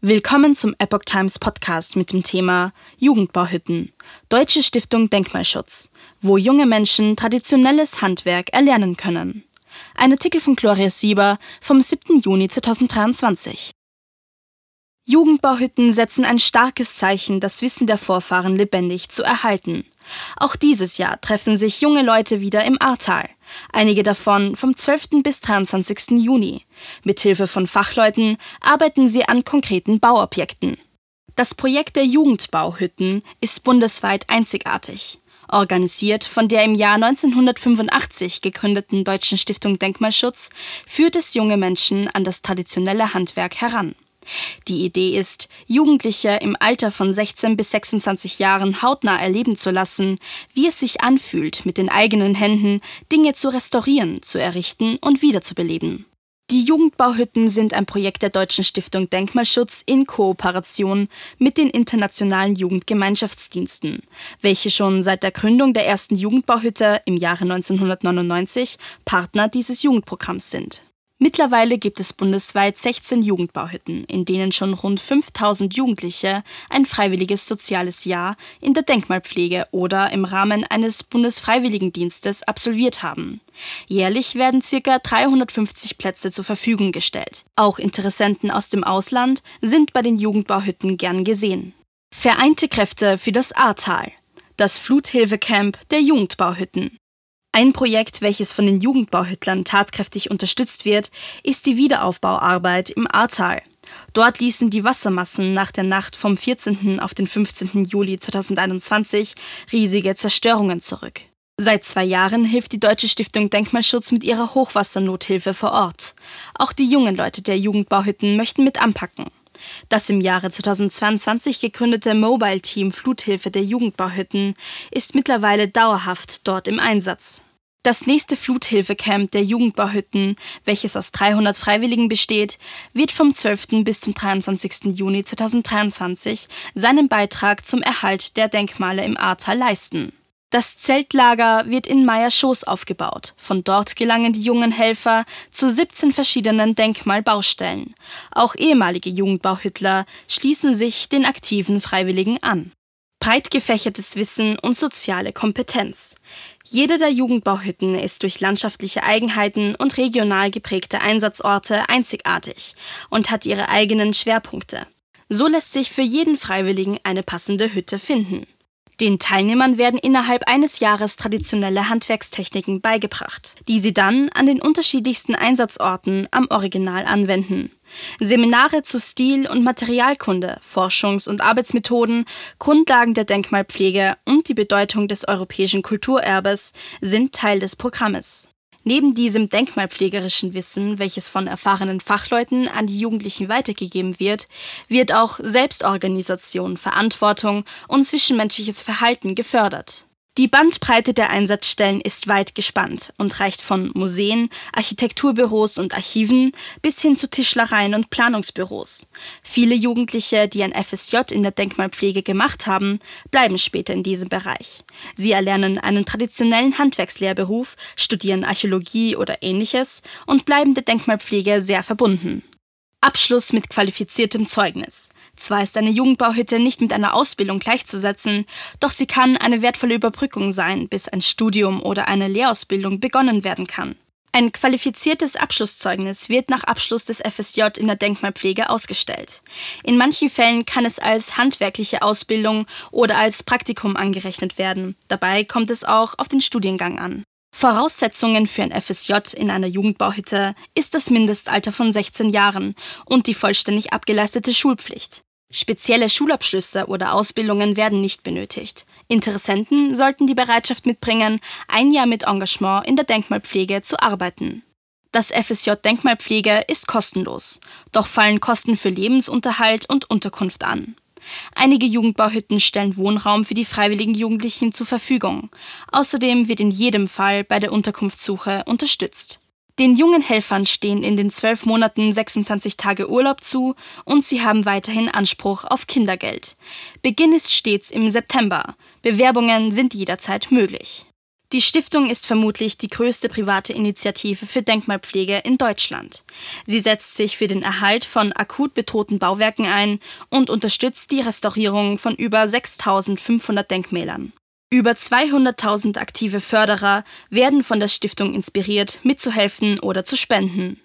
Willkommen zum Epoch Times Podcast mit dem Thema Jugendbauhütten, Deutsche Stiftung Denkmalschutz, wo junge Menschen traditionelles Handwerk erlernen können. Ein Artikel von Gloria Sieber vom 7. Juni 2023. Jugendbauhütten setzen ein starkes Zeichen, das Wissen der Vorfahren lebendig zu erhalten. Auch dieses Jahr treffen sich junge Leute wieder im Ahrtal. Einige davon vom 12. bis 23. Juni. Mithilfe von Fachleuten arbeiten sie an konkreten Bauobjekten. Das Projekt der Jugendbauhütten ist bundesweit einzigartig. Organisiert von der im Jahr 1985 gegründeten Deutschen Stiftung Denkmalschutz führt es junge Menschen an das traditionelle Handwerk heran. Die Idee ist, Jugendliche im Alter von 16 bis 26 Jahren hautnah erleben zu lassen, wie es sich anfühlt, mit den eigenen Händen Dinge zu restaurieren, zu errichten und wiederzubeleben. Die Jugendbauhütten sind ein Projekt der Deutschen Stiftung Denkmalschutz in Kooperation mit den internationalen Jugendgemeinschaftsdiensten, welche schon seit der Gründung der ersten Jugendbauhütte im Jahre 1999 Partner dieses Jugendprogramms sind. Mittlerweile gibt es bundesweit 16 Jugendbauhütten, in denen schon rund 5000 Jugendliche ein freiwilliges soziales Jahr in der Denkmalpflege oder im Rahmen eines Bundesfreiwilligendienstes absolviert haben. Jährlich werden ca. 350 Plätze zur Verfügung gestellt. Auch Interessenten aus dem Ausland sind bei den Jugendbauhütten gern gesehen. Vereinte Kräfte für das Ahrtal. Das Fluthilfecamp der Jugendbauhütten. Ein Projekt, welches von den Jugendbauhüttlern tatkräftig unterstützt wird, ist die Wiederaufbauarbeit im Ahrtal. Dort ließen die Wassermassen nach der Nacht vom 14. auf den 15. Juli 2021 riesige Zerstörungen zurück. Seit zwei Jahren hilft die Deutsche Stiftung Denkmalschutz mit ihrer Hochwassernothilfe vor Ort. Auch die jungen Leute der Jugendbauhütten möchten mit anpacken. Das im Jahre 2022 gegründete Mobile Team Fluthilfe der Jugendbauhütten ist mittlerweile dauerhaft dort im Einsatz. Das nächste Fluthilfecamp der Jugendbauhütten, welches aus 300 Freiwilligen besteht, wird vom 12. bis zum 23. Juni 2023 seinen Beitrag zum Erhalt der Denkmale im Ahrtal leisten. Das Zeltlager wird in Meierschoß aufgebaut. Von dort gelangen die jungen Helfer zu 17 verschiedenen Denkmalbaustellen. Auch ehemalige Jugendbauhüttler schließen sich den aktiven Freiwilligen an breit gefächertes Wissen und soziale Kompetenz. Jede der Jugendbauhütten ist durch landschaftliche Eigenheiten und regional geprägte Einsatzorte einzigartig und hat ihre eigenen Schwerpunkte. So lässt sich für jeden Freiwilligen eine passende Hütte finden. Den Teilnehmern werden innerhalb eines Jahres traditionelle Handwerkstechniken beigebracht, die sie dann an den unterschiedlichsten Einsatzorten am Original anwenden. Seminare zu Stil- und Materialkunde, Forschungs- und Arbeitsmethoden, Grundlagen der Denkmalpflege und die Bedeutung des europäischen Kulturerbes sind Teil des Programmes. Neben diesem denkmalpflegerischen Wissen, welches von erfahrenen Fachleuten an die Jugendlichen weitergegeben wird, wird auch Selbstorganisation, Verantwortung und zwischenmenschliches Verhalten gefördert. Die Bandbreite der Einsatzstellen ist weit gespannt und reicht von Museen, Architekturbüros und Archiven bis hin zu Tischlereien und Planungsbüros. Viele Jugendliche, die ein FSJ in der Denkmalpflege gemacht haben, bleiben später in diesem Bereich. Sie erlernen einen traditionellen Handwerkslehrberuf, studieren Archäologie oder ähnliches und bleiben der Denkmalpflege sehr verbunden. Abschluss mit qualifiziertem Zeugnis. Zwar ist eine Jugendbauhütte nicht mit einer Ausbildung gleichzusetzen, doch sie kann eine wertvolle Überbrückung sein, bis ein Studium oder eine Lehrausbildung begonnen werden kann. Ein qualifiziertes Abschlusszeugnis wird nach Abschluss des FSJ in der Denkmalpflege ausgestellt. In manchen Fällen kann es als handwerkliche Ausbildung oder als Praktikum angerechnet werden. Dabei kommt es auch auf den Studiengang an. Voraussetzungen für ein FSJ in einer Jugendbauhütte ist das Mindestalter von 16 Jahren und die vollständig abgeleistete Schulpflicht. Spezielle Schulabschlüsse oder Ausbildungen werden nicht benötigt. Interessenten sollten die Bereitschaft mitbringen, ein Jahr mit Engagement in der Denkmalpflege zu arbeiten. Das FSJ Denkmalpflege ist kostenlos, doch fallen Kosten für Lebensunterhalt und Unterkunft an. Einige Jugendbauhütten stellen Wohnraum für die freiwilligen Jugendlichen zur Verfügung. Außerdem wird in jedem Fall bei der Unterkunftssuche unterstützt. Den jungen Helfern stehen in den zwölf Monaten 26 Tage Urlaub zu und sie haben weiterhin Anspruch auf Kindergeld. Beginn ist stets im September. Bewerbungen sind jederzeit möglich. Die Stiftung ist vermutlich die größte private Initiative für Denkmalpflege in Deutschland. Sie setzt sich für den Erhalt von akut bedrohten Bauwerken ein und unterstützt die Restaurierung von über 6500 Denkmälern. Über 200.000 aktive Förderer werden von der Stiftung inspiriert, mitzuhelfen oder zu spenden.